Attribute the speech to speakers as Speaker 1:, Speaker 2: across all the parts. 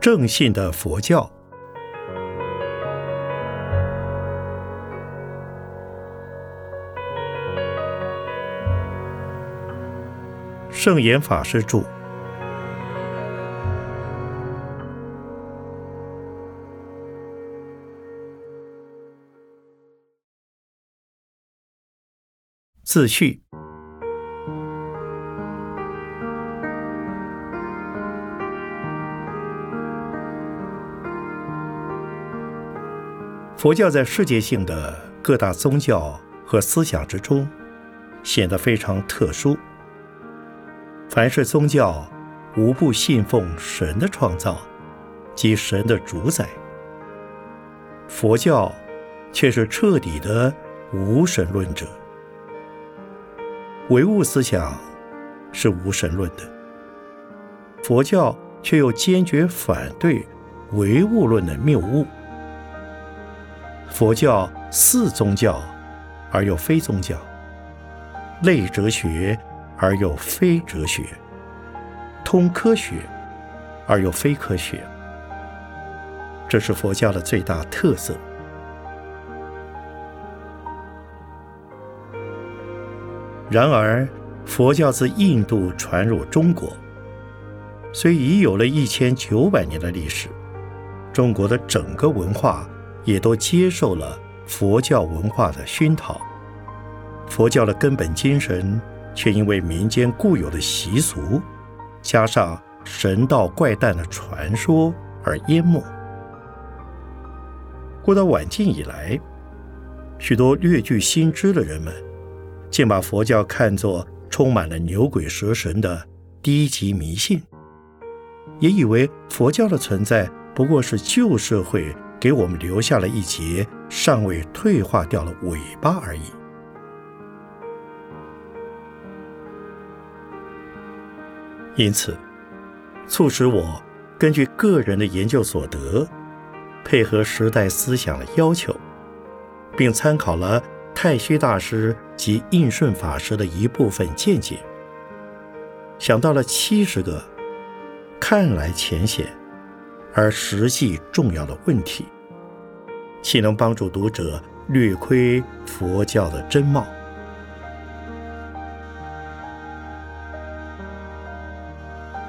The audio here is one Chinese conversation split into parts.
Speaker 1: 正信的佛教。圣严法师著。自序。佛教在世界性的各大宗教和思想之中，显得非常特殊。凡是宗教，无不信奉神的创造及神的主宰。佛教却是彻底的无神论者。唯物思想是无神论的，佛教却又坚决反对唯物论的谬误。佛教似宗教而又非宗教，类哲学而又非哲学，通科学而又非科学，这是佛教的最大特色。然而，佛教自印度传入中国，虽已有了一千九百年的历史，中国的整个文化也都接受了佛教文化的熏陶。佛教的根本精神却因为民间固有的习俗，加上神道怪诞的传说而淹没。过到晚近以来，许多略具心知的人们。竟把佛教看作充满了牛鬼蛇神的低级迷信，也以为佛教的存在不过是旧社会给我们留下了一截尚未退化掉的尾巴而已。因此，促使我根据个人的研究所得，配合时代思想的要求，并参考了。太虚大师及应顺法师的一部分见解，想到了七十个看来浅显而实际重要的问题，岂能帮助读者略窥佛教的真貌？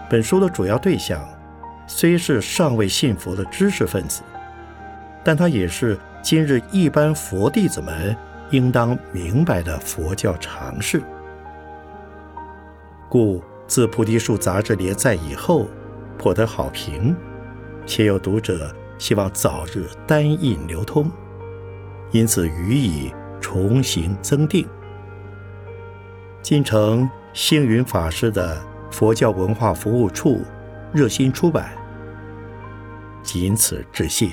Speaker 1: 本书的主要对象虽是尚未信佛的知识分子，但他也是今日一般佛弟子们。应当明白的佛教常识，故自《菩提树》杂志连载以后，颇得好评，且有读者希望早日单印流通，因此予以重新增订。今承星云法师的佛教文化服务处热心出版，仅此致谢。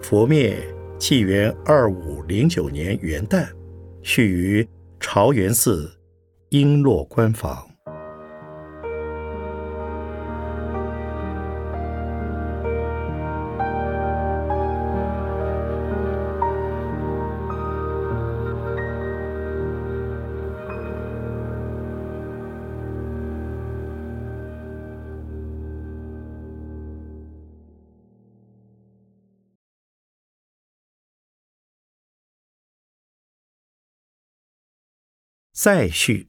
Speaker 1: 佛灭，纪元二五零九年元旦，续于朝元寺璎珞官房。再续。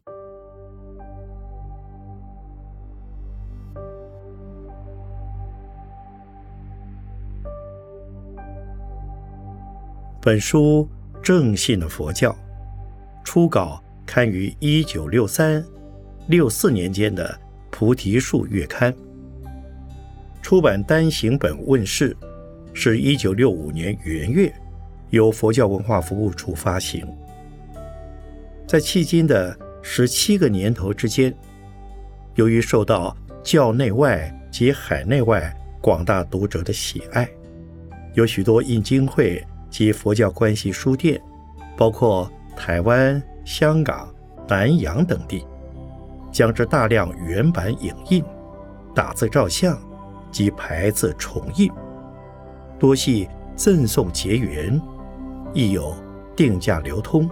Speaker 1: 本书正信的佛教，初稿刊于一九六三、六四年间的《菩提树月刊》，出版单行本问世，是一九六五年元月，由佛教文化服务处发行。在迄今的十七个年头之间，由于受到教内外及海内外广大读者的喜爱，有许多印经会及佛教关系书店，包括台湾、香港、南洋等地，将之大量原版影印、打字照相及排字重印，多系赠送结缘，亦有定价流通。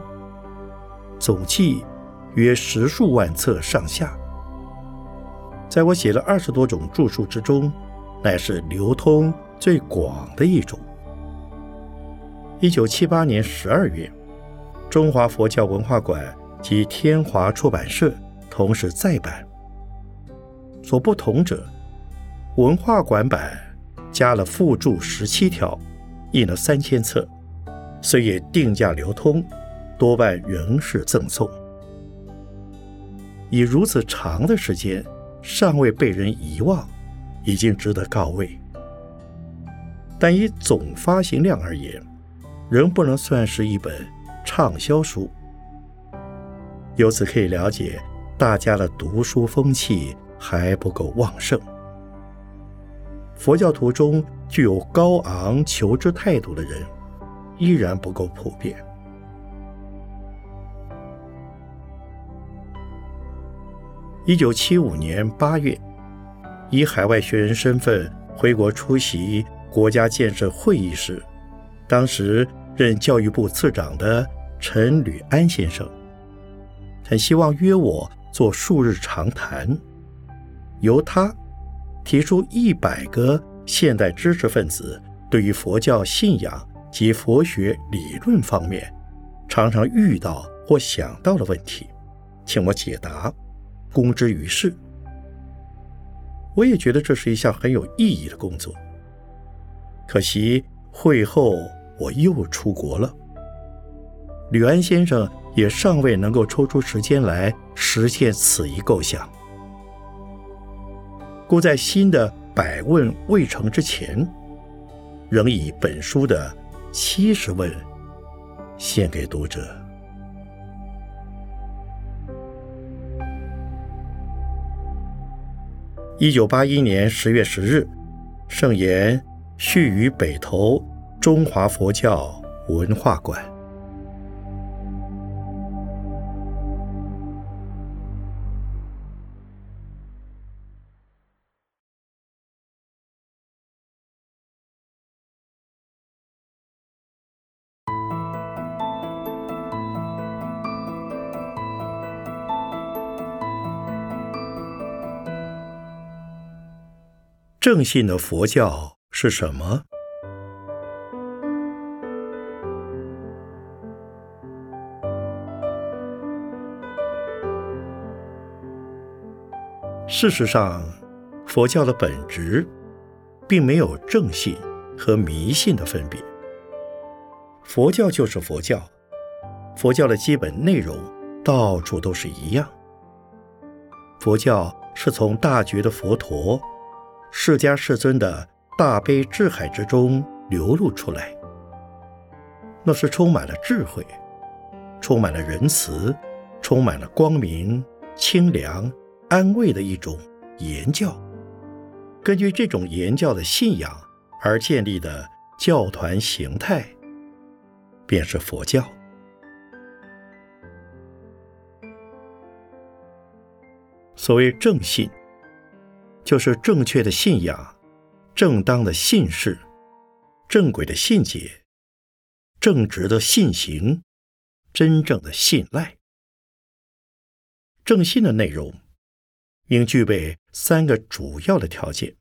Speaker 1: 总计约十数万册上下。在我写了二十多种著述之中，乃是流通最广的一种。一九七八年十二月，中华佛教文化馆及天华出版社同时再版。所不同者，文化馆版加了附注十七条，印了三千册，虽也定价流通，多半仍是赠送。以如此长的时间。尚未被人遗忘，已经值得告慰。但以总发行量而言，仍不能算是一本畅销书。由此可以了解，大家的读书风气还不够旺盛。佛教徒中具有高昂求知态度的人，依然不够普遍。一九七五年八月，以海外学人身份回国出席国家建设会议时，当时任教育部次长的陈履安先生，很希望约我做数日长谈，由他提出一百个现代知识分子对于佛教信仰及佛学理论方面常常遇到或想到的问题，请我解答。公之于世，我也觉得这是一项很有意义的工作。可惜会后我又出国了，吕安先生也尚未能够抽出时间来实现此一构想，故在新的百问未成之前，仍以本书的七十问献给读者。一九八一年十月十日，圣言续于北投中华佛教文化馆。正信的佛教是什么？事实上，佛教的本质并没有正信和迷信的分别。佛教就是佛教，佛教的基本内容到处都是一样。佛教是从大觉的佛陀。释迦世尊的大悲智海之中流露出来，那是充满了智慧、充满了仁慈、充满了光明、清凉、安慰的一种言教。根据这种言教的信仰而建立的教团形态，便是佛教。所谓正信。就是正确的信仰、正当的信事、正轨的信解、正直的信行、真正的信赖。正信的内容应具备三个主要的条件：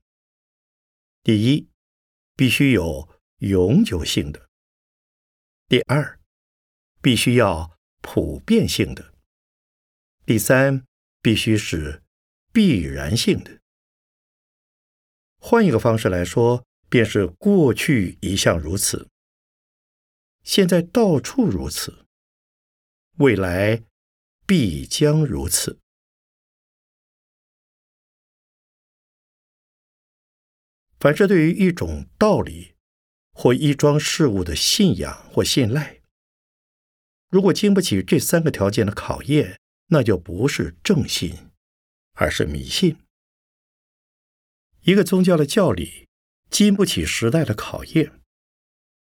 Speaker 1: 第一，必须有永久性的；第二，必须要普遍性的；第三，必须是必然性的。换一个方式来说，便是过去一向如此，现在到处如此，未来必将如此。凡是对于一种道理或一桩事物的信仰或信赖，如果经不起这三个条件的考验，那就不是正信，而是迷信。一个宗教的教理经不起时代的考验，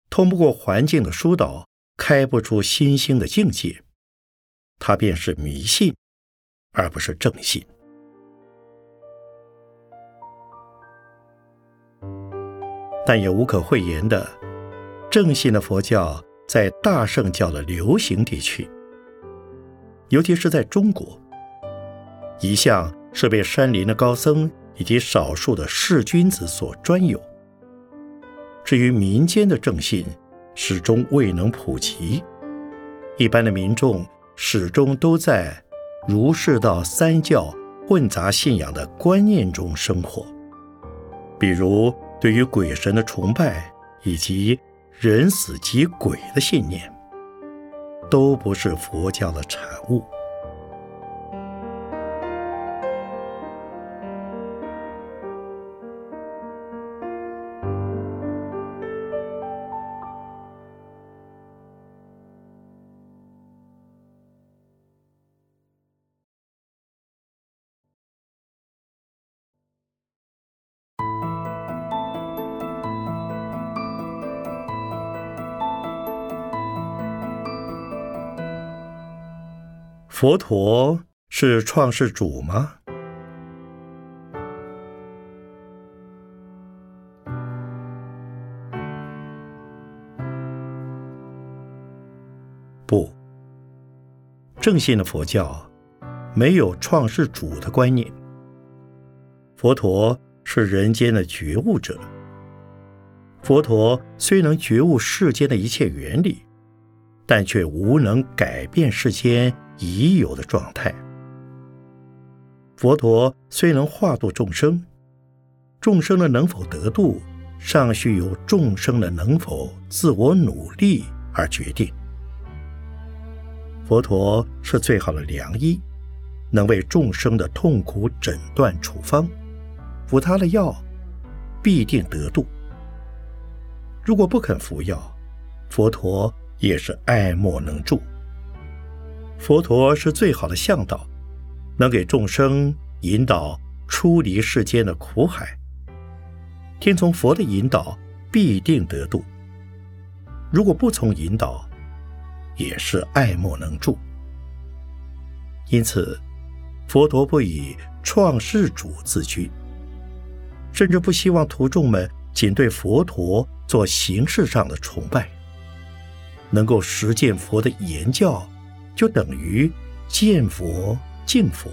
Speaker 1: 通不过环境的疏导，开不出新兴的境界，它便是迷信，而不是正信。但也无可讳言的，正信的佛教在大圣教的流行地区，尤其是在中国，一向是被山林的高僧以及少数的士君子所专有。至于民间的正信，始终未能普及，一般的民众始终都在儒释道三教混杂信仰的观念中生活，比如对于鬼神的崇拜以及人死即鬼的信念，都不是佛教的产物。佛陀是创世主吗？不，正信的佛教没有创世主的观念。佛陀是人间的觉悟者。佛陀虽能觉悟世间的一切原理，但却无能改变世间。已有的状态。佛陀虽能化度众生，众生的能否得度，尚需由众生的能否自我努力而决定。佛陀是最好的良医，能为众生的痛苦诊断处方，服他的药，必定得度。如果不肯服药，佛陀也是爱莫能助。佛陀是最好的向导，能给众生引导出离世间的苦海。听从佛的引导，必定得度；如果不从引导，也是爱莫能助。因此，佛陀不以创世主自居，甚至不希望徒众们仅对佛陀做形式上的崇拜，能够实践佛的言教。就等于见佛敬佛，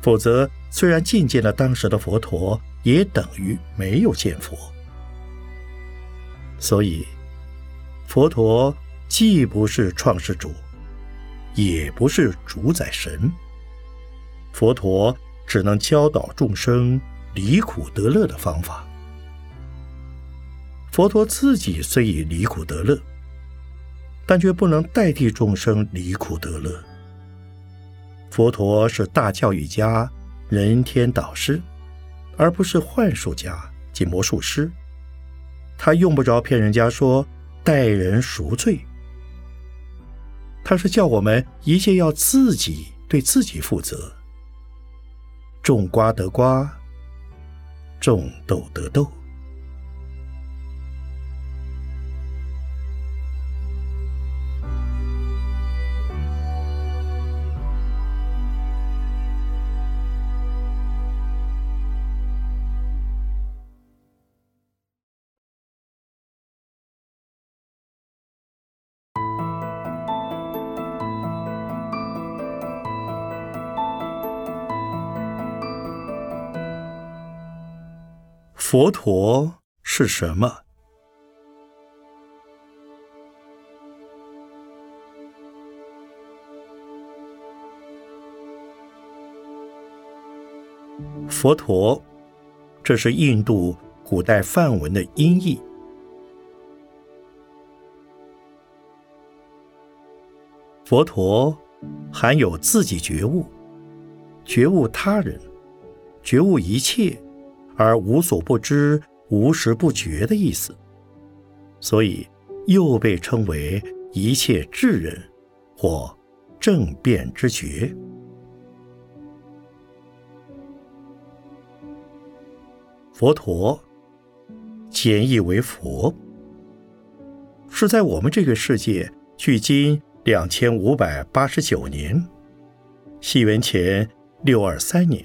Speaker 1: 否则虽然觐见了当时的佛陀，也等于没有见佛。所以，佛陀既不是创世主，也不是主宰神。佛陀只能教导众生离苦得乐的方法。佛陀自己虽已离苦得乐。但却不能代替众生离苦得乐。佛陀是大教育家、人天导师，而不是幻术家及魔术师。他用不着骗人家说待人赎罪。他是叫我们一切要自己对自己负责。种瓜得瓜，种豆得豆。佛陀是什么？佛陀，这是印度古代梵文的音译。佛陀含有自己觉悟、觉悟他人、觉悟一切。而无所不知、无时不觉的意思，所以又被称为一切智人或正变之觉。佛陀简译为佛，是在我们这个世界距今两千五百八十九年，西元前六二三年，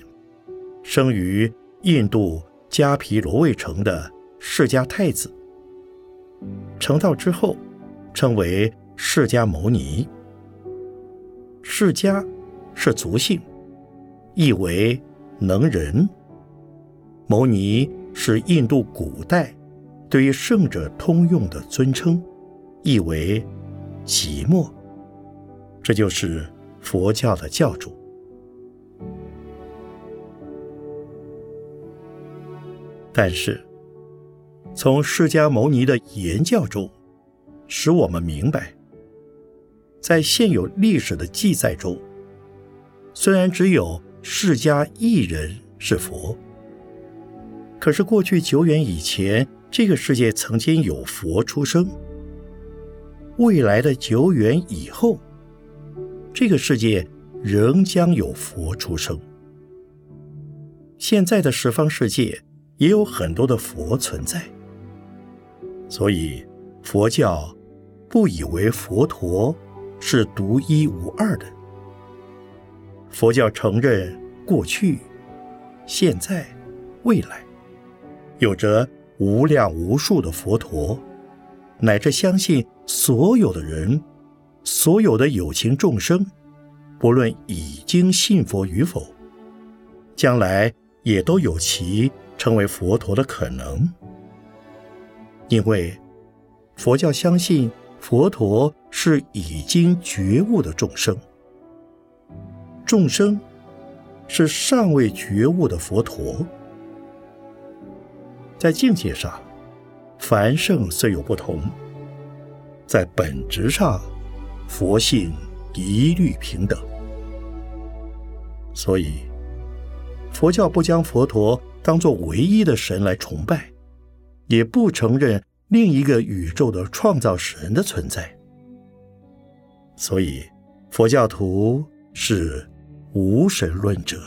Speaker 1: 生于。印度迦毗罗卫城的释迦太子成道之后，称为释迦牟尼。释迦是族姓，意为能人；牟尼是印度古代对于圣者通用的尊称，意为寂寞。这就是佛教的教主。但是，从释迦牟尼的言教中，使我们明白，在现有历史的记载中，虽然只有释迦一人是佛，可是过去久远以前，这个世界曾经有佛出生；未来的久远以后，这个世界仍将有佛出生。现在的十方世界。也有很多的佛存在，所以佛教不以为佛陀是独一无二的。佛教承认过去、现在、未来有着无量无数的佛陀，乃至相信所有的人、所有的有情众生，不论已经信佛与否，将来也都有其。成为佛陀的可能，因为佛教相信佛陀是已经觉悟的众生，众生是尚未觉悟的佛陀。在境界上，凡圣虽有不同，在本质上，佛性一律平等。所以，佛教不将佛陀。当做唯一的神来崇拜，也不承认另一个宇宙的创造神的存在。所以，佛教徒是无神论者。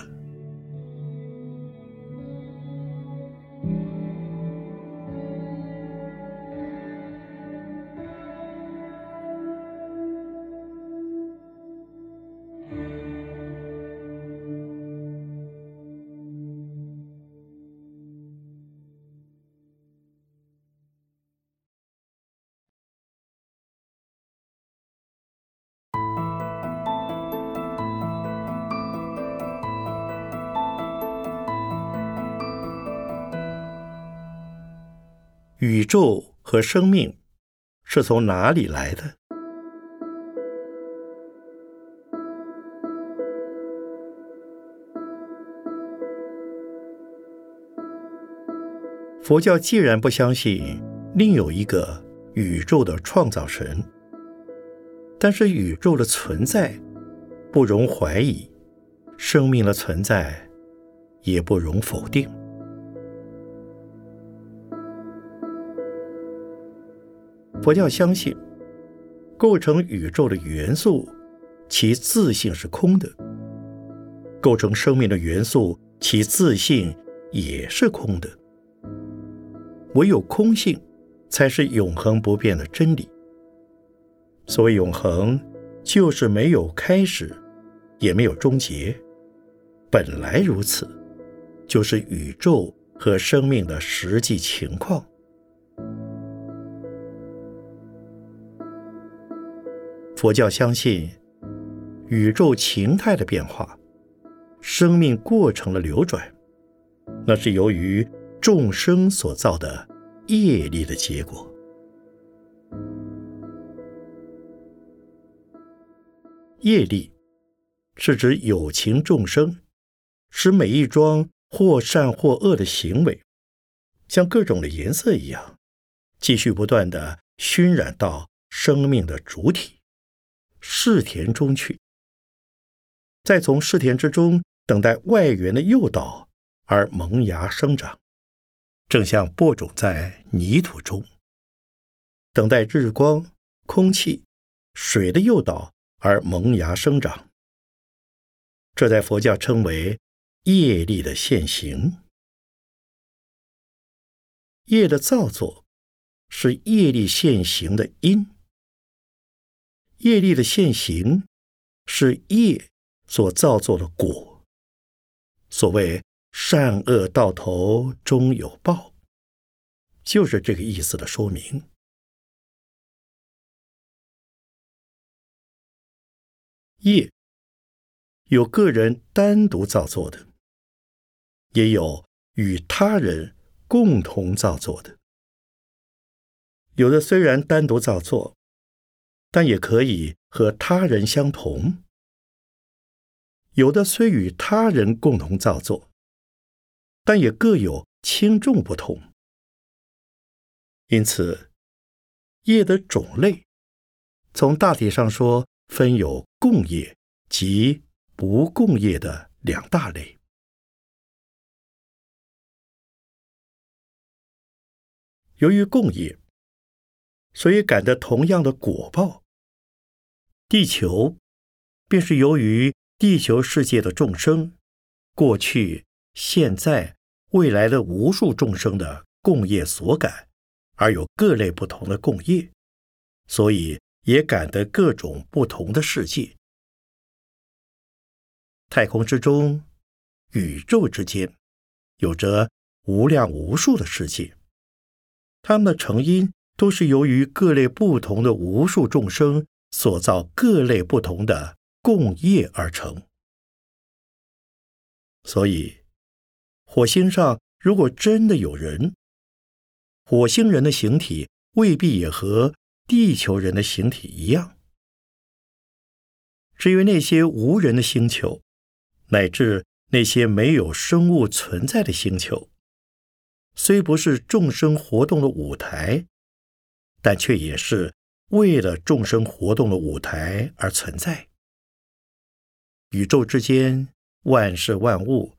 Speaker 1: 宇宙和生命是从哪里来的？佛教既然不相信另有一个宇宙的创造神，但是宇宙的存在不容怀疑，生命的存在也不容否定。佛教相信，构成宇宙的元素，其自性是空的；构成生命的元素，其自性也是空的。唯有空性，才是永恒不变的真理。所谓永恒，就是没有开始，也没有终结，本来如此，就是宇宙和生命的实际情况。佛教相信宇宙情态的变化，生命过程的流转，那是由于众生所造的业力的结果。业力是指有情众生使每一桩或善或恶的行为，像各种的颜色一样，继续不断的熏染到生命的主体。试田中去，再从试田之中等待外缘的诱导而萌芽生长，正像播种在泥土中，等待日光、空气、水的诱导而萌芽生长。这在佛教称为业力的现行。业的造作是业力现行的因。业力的现行是业所造作的果。所谓善恶到头终有报，就是这个意思的说明。业有个人单独造作的，也有与他人共同造作的。有的虽然单独造作，但也可以和他人相同；有的虽与他人共同造作，但也各有轻重不同。因此，业的种类，从大体上说，分有共业及不共业的两大类。由于共业。所以感得同样的果报。地球便是由于地球世界的众生，过去、现在、未来的无数众生的共业所感，而有各类不同的共业，所以也感得各种不同的世界。太空之中，宇宙之间，有着无量无数的世界，它们的成因。都是由于各类不同的无数众生所造各类不同的共业而成。所以，火星上如果真的有人，火星人的形体未必也和地球人的形体一样。至于那些无人的星球，乃至那些没有生物存在的星球，虽不是众生活动的舞台。但却也是为了众生活动的舞台而存在。宇宙之间，万事万物，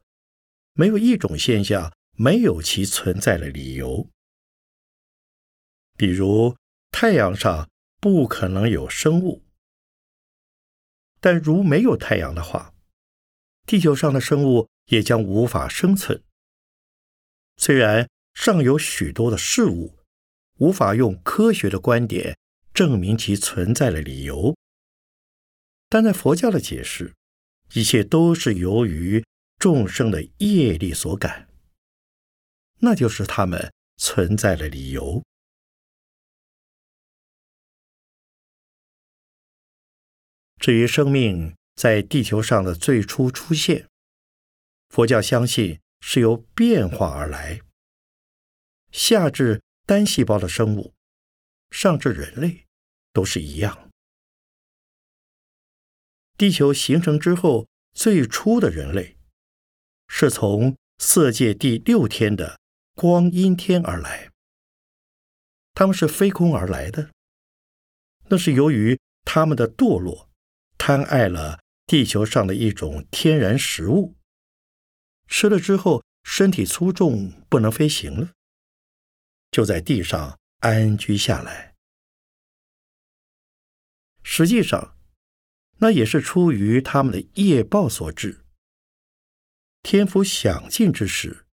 Speaker 1: 没有一种现象没有其存在的理由。比如太阳上不可能有生物，但如没有太阳的话，地球上的生物也将无法生存。虽然尚有许多的事物。无法用科学的观点证明其存在的理由，但在佛教的解释，一切都是由于众生的业力所感，那就是他们存在的理由。至于生命在地球上的最初出现，佛教相信是由变化而来，下至。单细胞的生物，上至人类，都是一样。地球形成之后，最初的人类，是从色界第六天的光阴天而来。他们是飞空而来的，那是由于他们的堕落，贪爱了地球上的一种天然食物，吃了之后，身体粗重，不能飞行了。就在地上安居下来。实际上，那也是出于他们的业报所致。天福享尽之时，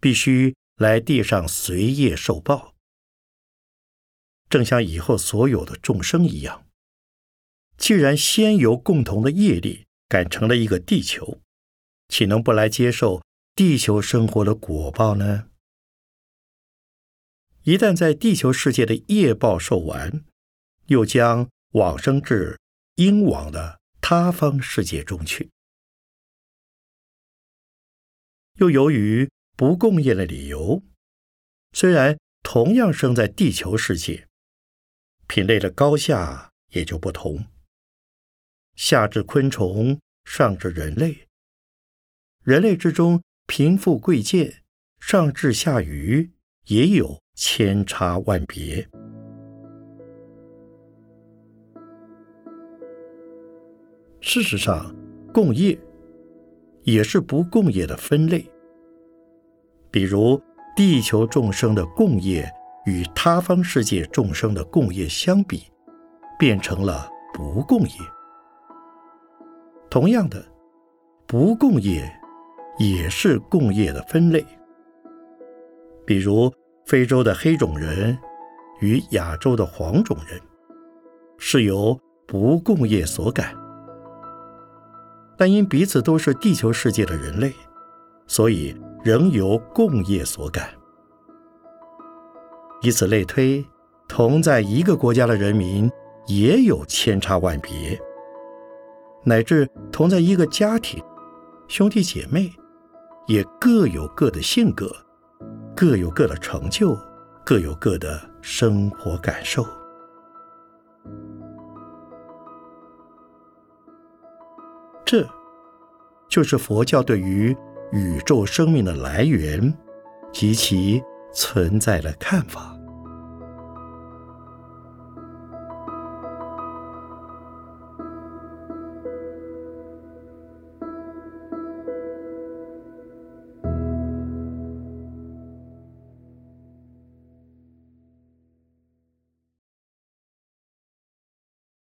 Speaker 1: 必须来地上随业受报，正像以后所有的众生一样。既然先由共同的业力改成了一个地球，岂能不来接受地球生活的果报呢？一旦在地球世界的业报受完，又将往生至应往的他方世界中去。又由于不共业的理由，虽然同样生在地球世界，品类的高下也就不同。下至昆虫，上至人类，人类之中贫富贵贱，上至下愚，也有。千差万别。事实上，共业也是不共业的分类。比如，地球众生的共业与他方世界众生的共业相比，变成了不共业。同样的，不共业也是共业的分类。比如。非洲的黑种人与亚洲的黄种人是由不共业所改，但因彼此都是地球世界的人类，所以仍由共业所感。以此类推，同在一个国家的人民也有千差万别。乃至同在一个家庭，兄弟姐妹也各有各的性格，各有各的成就，各有各的生活感受。这，就是佛教对于宇宙生命的来源及其存在的看法。